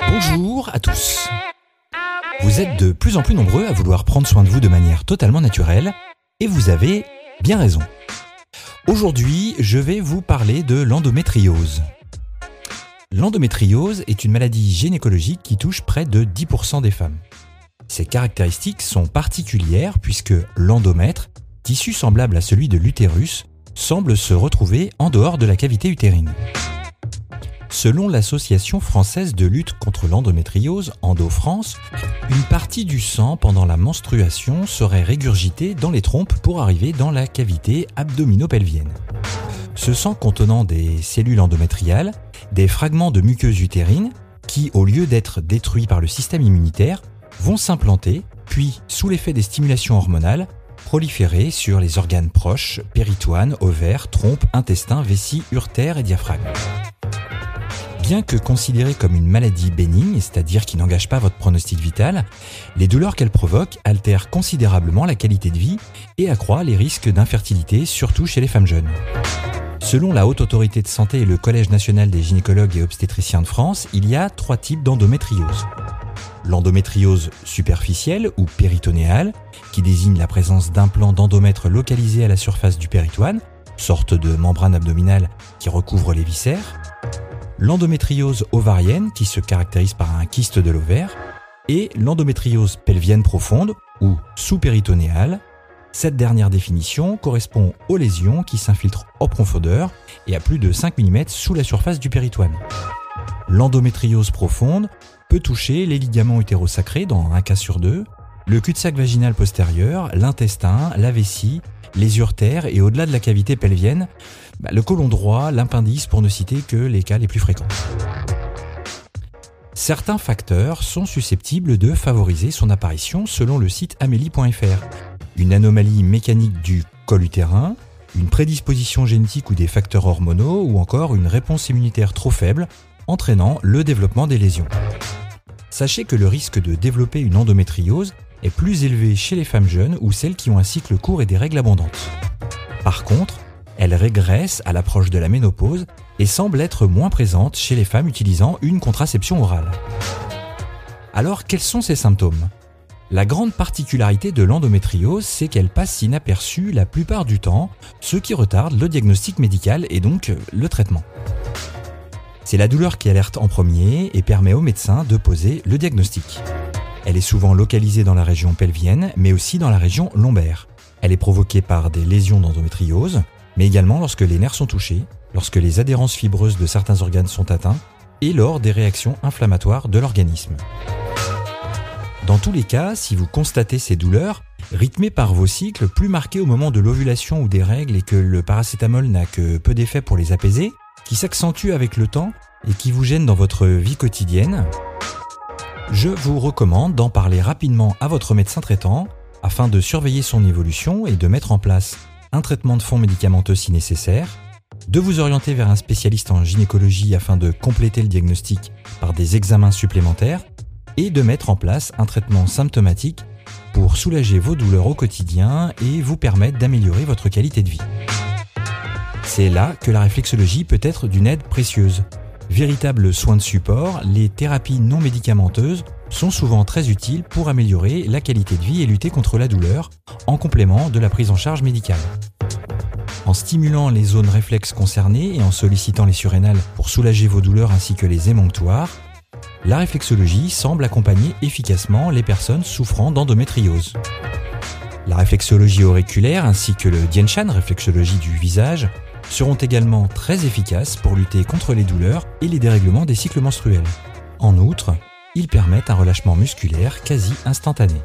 Bonjour à tous. Vous êtes de plus en plus nombreux à vouloir prendre soin de vous de manière totalement naturelle, et vous avez bien raison. Aujourd'hui, je vais vous parler de l'endométriose. L'endométriose est une maladie gynécologique qui touche près de 10% des femmes. Ses caractéristiques sont particulières puisque l'endomètre, tissu semblable à celui de l'utérus, semble se retrouver en dehors de la cavité utérine. Selon l'Association française de lutte contre l'endométriose, Endo-France, une partie du sang pendant la menstruation serait régurgitée dans les trompes pour arriver dans la cavité abdominopelvienne. Ce sang contenant des cellules endométriales, des fragments de muqueuse utérine, qui, au lieu d'être détruits par le système immunitaire, vont s'implanter, puis, sous l'effet des stimulations hormonales, proliférer sur les organes proches, péritoine, ovaire, trompe, intestin, vessie, urtère et diaphragme. Bien que considérée comme une maladie bénigne, c'est-à-dire qui n'engage pas votre pronostic vital, les douleurs qu'elle provoque altèrent considérablement la qualité de vie et accroît les risques d'infertilité, surtout chez les femmes jeunes. Selon la Haute Autorité de Santé et le Collège national des gynécologues et obstétriciens de France, il y a trois types d'endométriose. L'endométriose superficielle ou péritonéale, qui désigne la présence d'implants d'endomètre localisés à la surface du péritoine, sorte de membrane abdominale qui recouvre les viscères l'endométriose ovarienne qui se caractérise par un kyste de l'ovaire et l'endométriose pelvienne profonde ou sous-péritonéale. Cette dernière définition correspond aux lésions qui s'infiltrent en profondeur et à plus de 5 mm sous la surface du péritoine. L'endométriose profonde peut toucher les ligaments utérosacrés dans un cas sur deux, le cul-de-sac vaginal postérieur, l'intestin, la vessie, les urtères et au-delà de la cavité pelvienne, bah, le côlon droit, l'impendice pour ne citer que les cas les plus fréquents. Certains facteurs sont susceptibles de favoriser son apparition selon le site amélie.fr. Une anomalie mécanique du col utérin, une prédisposition génétique ou des facteurs hormonaux ou encore une réponse immunitaire trop faible entraînant le développement des lésions. Sachez que le risque de développer une endométriose est plus élevé chez les femmes jeunes ou celles qui ont un cycle court et des règles abondantes. Par contre, elle régresse à l'approche de la ménopause et semble être moins présente chez les femmes utilisant une contraception orale. Alors quels sont ces symptômes? La grande particularité de l'endométriose, c'est qu'elle passe inaperçue la plupart du temps, ce qui retarde le diagnostic médical et donc le traitement. C'est la douleur qui alerte en premier et permet au médecin de poser le diagnostic. Elle est souvent localisée dans la région pelvienne, mais aussi dans la région lombaire. Elle est provoquée par des lésions d'endométriose, mais également lorsque les nerfs sont touchés, lorsque les adhérences fibreuses de certains organes sont atteints, et lors des réactions inflammatoires de l'organisme. Dans tous les cas, si vous constatez ces douleurs, rythmées par vos cycles plus marqués au moment de l'ovulation ou des règles et que le paracétamol n'a que peu d'effet pour les apaiser, qui s'accentuent avec le temps et qui vous gênent dans votre vie quotidienne, je vous recommande d'en parler rapidement à votre médecin traitant afin de surveiller son évolution et de mettre en place un traitement de fond médicamenteux si nécessaire, de vous orienter vers un spécialiste en gynécologie afin de compléter le diagnostic par des examens supplémentaires et de mettre en place un traitement symptomatique pour soulager vos douleurs au quotidien et vous permettre d'améliorer votre qualité de vie. C'est là que la réflexologie peut être d'une aide précieuse. Véritable soin de support, les thérapies non médicamenteuses sont souvent très utiles pour améliorer la qualité de vie et lutter contre la douleur, en complément de la prise en charge médicale. En stimulant les zones réflexes concernées et en sollicitant les surrénales pour soulager vos douleurs ainsi que les émonctoires, la réflexologie semble accompagner efficacement les personnes souffrant d'endométriose. La réflexologie auriculaire ainsi que le Dienshan, réflexologie du visage, seront également très efficaces pour lutter contre les douleurs et les dérèglements des cycles menstruels. En outre, ils permettent un relâchement musculaire quasi instantané.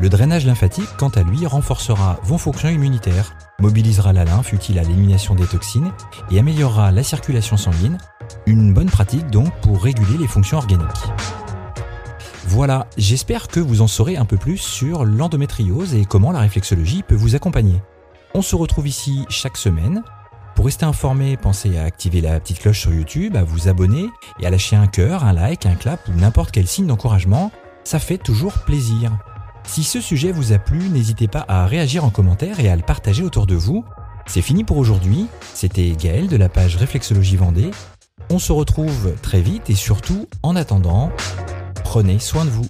Le drainage lymphatique, quant à lui, renforcera vos fonctions immunitaires, mobilisera la lymphe utile à l'élimination des toxines et améliorera la circulation sanguine, une bonne pratique donc pour réguler les fonctions organiques. Voilà, j'espère que vous en saurez un peu plus sur l'endométriose et comment la réflexologie peut vous accompagner. On se retrouve ici chaque semaine pour rester informé, pensez à activer la petite cloche sur YouTube, à vous abonner et à lâcher un cœur, un like, un clap ou n'importe quel signe d'encouragement. Ça fait toujours plaisir. Si ce sujet vous a plu, n'hésitez pas à réagir en commentaire et à le partager autour de vous. C'est fini pour aujourd'hui. C'était Gaël de la page Réflexologie Vendée. On se retrouve très vite et surtout, en attendant, prenez soin de vous.